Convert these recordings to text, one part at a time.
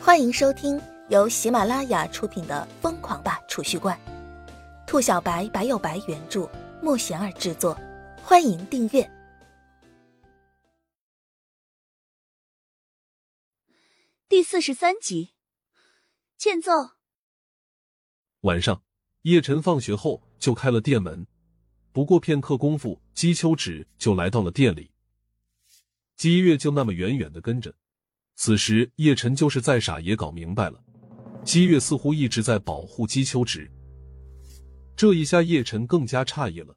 欢迎收听由喜马拉雅出品的《疯狂吧储蓄罐》，兔小白白有白原著，莫贤儿制作。欢迎订阅第四十三集。欠揍。晚上，叶晨放学后就开了店门，不过片刻功夫，姬秋芷就来到了店里。姬月就那么远远的跟着。此时，叶晨就是再傻也搞明白了，姬月似乎一直在保护姬秋芷。这一下，叶晨更加诧异了：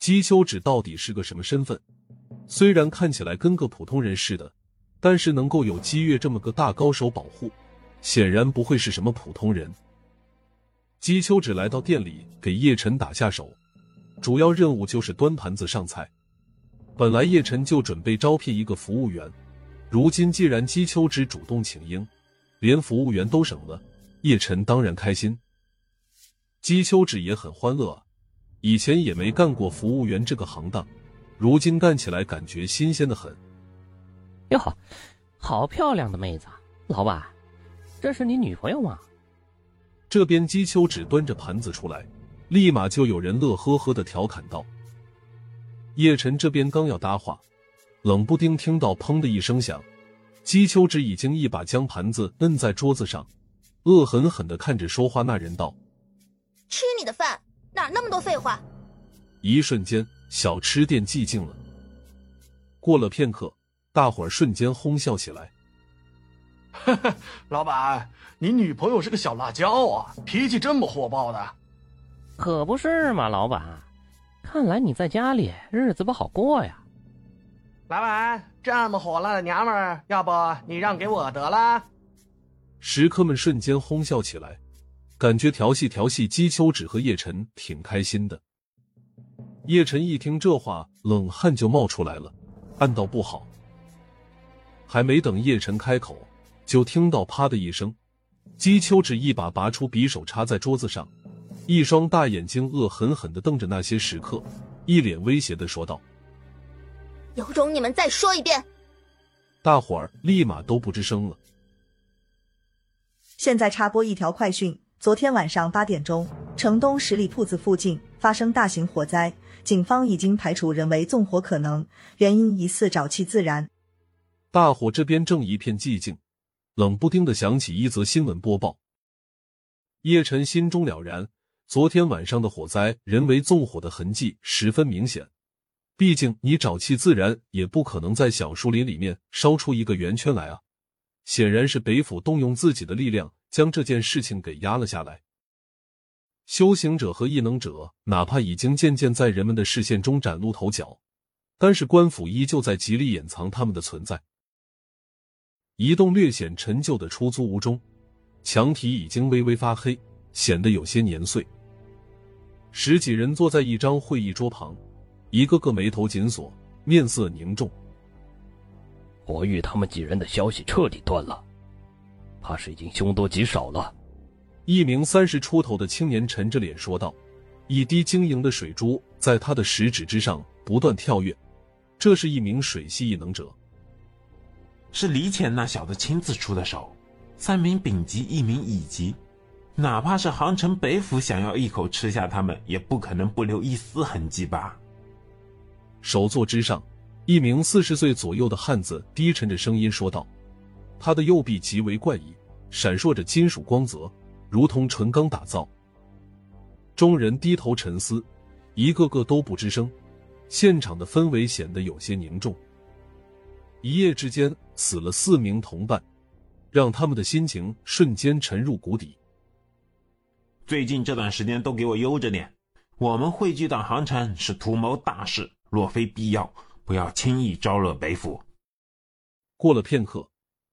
姬秋芷到底是个什么身份？虽然看起来跟个普通人似的，但是能够有姬月这么个大高手保护，显然不会是什么普通人。姬秋芷来到店里，给叶晨打下手，主要任务就是端盘子上菜。本来叶晨就准备招聘一个服务员。如今既然姬秋芷主动请缨，连服务员都省了，叶晨当然开心。姬秋芷也很欢乐，以前也没干过服务员这个行当，如今干起来感觉新鲜的很。哟，好漂亮的妹子，老板，这是你女朋友吗？这边姬秋芷端着盘子出来，立马就有人乐呵呵的调侃道。叶晨这边刚要搭话。冷不丁听到“砰”的一声响，姬秋芷已经一把将盘子摁在桌子上，恶狠狠的看着说话那人道：“吃你的饭，哪那么多废话？”一瞬间，小吃店寂静了。过了片刻，大伙儿瞬间哄笑起来：“哈 哈老板，你女朋友是个小辣椒啊，脾气这么火爆的？可不是嘛，老板，看来你在家里日子不好过呀。”老板，这么火辣的娘们儿，要不你让给我得了？食客们瞬间哄笑起来，感觉调戏调戏姬秋芷和叶晨挺开心的。叶晨一听这话，冷汗就冒出来了，暗道不好。还没等叶晨开口，就听到啪的一声，姬秋芷一把拔出匕首插在桌子上，一双大眼睛恶狠狠的瞪着那些食客，一脸威胁的说道。有种你们再说一遍！大伙儿立马都不吱声了。现在插播一条快讯：昨天晚上八点钟，城东十里铺子附近发生大型火灾，警方已经排除人为纵火可能，原因疑似沼气自燃。大伙这边正一片寂静，冷不丁的响起一则新闻播报。叶晨心中了然，昨天晚上的火灾，人为纵火的痕迹十分明显。毕竟你沼气自燃，也不可能在小树林里面烧出一个圆圈来啊！显然是北府动用自己的力量将这件事情给压了下来。修行者和异能者，哪怕已经渐渐在人们的视线中崭露头角，但是官府依旧在极力掩藏他们的存在。一栋略显陈旧的出租屋中，墙体已经微微发黑，显得有些年岁。十几人坐在一张会议桌旁。一个个眉头紧锁，面色凝重。我与他们几人的消息彻底断了，怕是已经凶多吉少了。一名三十出头的青年沉着脸说道，一滴晶莹的水珠在他的食指之上不断跳跃。这是一名水系异能者，是李浅那小子亲自出的手。三名丙级，一名乙级，哪怕是杭城北府想要一口吃下他们，也不可能不留一丝痕迹吧。首座之上，一名四十岁左右的汉子低沉着声音说道：“他的右臂极为怪异，闪烁着金属光泽，如同纯钢打造。”众人低头沉思，一个个都不吱声。现场的氛围显得有些凝重。一夜之间死了四名同伴，让他们的心情瞬间沉入谷底。最近这段时间都给我悠着点，我们汇聚到杭城是图谋大事。若非必要，不要轻易招惹北府。过了片刻，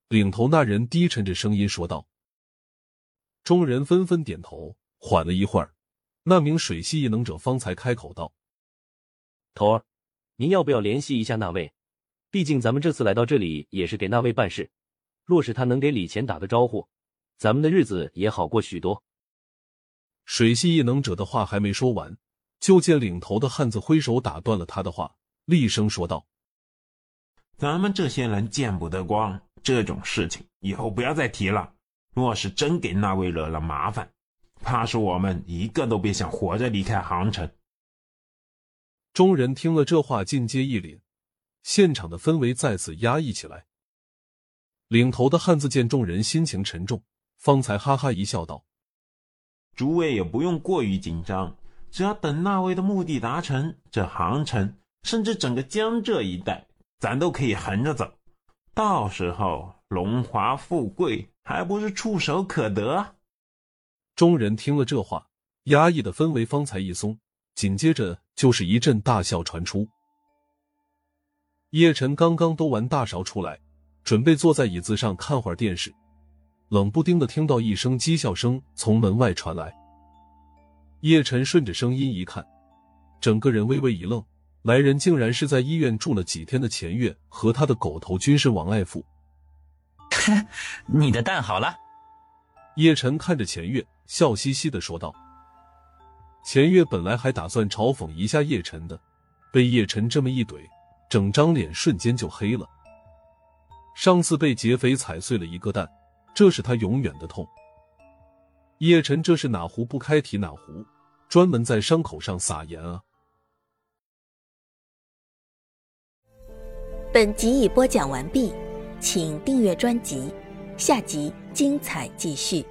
领头那人低沉着声音说道：“众人纷纷点头。”缓了一会儿，那名水系异能者方才开口道：“头儿，您要不要联系一下那位？毕竟咱们这次来到这里也是给那位办事。若是他能给李乾打个招呼，咱们的日子也好过许多。”水系异能者的话还没说完。就见领头的汉子挥手打断了他的话，厉声说道：“咱们这些人见不得光，这种事情以后不要再提了。若是真给那位惹了麻烦，怕是我们一个都别想活着离开杭城。众人听了这话，尽皆一凛，现场的氛围再次压抑起来。领头的汉子见众人心情沉重，方才哈哈一笑，道：“诸位也不用过于紧张，只要等那位的目的达成，这杭城甚至整个江浙一带，咱都可以横着走。到时候荣华富贵还不是触手可得？”众人听了这话，压抑的氛围方才一松。紧接着就是一阵大笑传出。叶晨刚刚兜完大勺出来，准备坐在椅子上看会儿电视，冷不丁的听到一声讥笑声从门外传来。叶晨顺着声音一看，整个人微微一愣，来人竟然是在医院住了几天的钱月和他的狗头军师王爱富。你的蛋好了。叶晨看着钱月，笑嘻嘻的说道。钱月本来还打算嘲讽一下叶晨的，被叶晨这么一怼，整张脸瞬间就黑了。上次被劫匪踩碎了一个蛋，这是他永远的痛。叶辰这是哪壶不开提哪壶，专门在伤口上撒盐啊！本集已播讲完毕，请订阅专辑，下集精彩继续。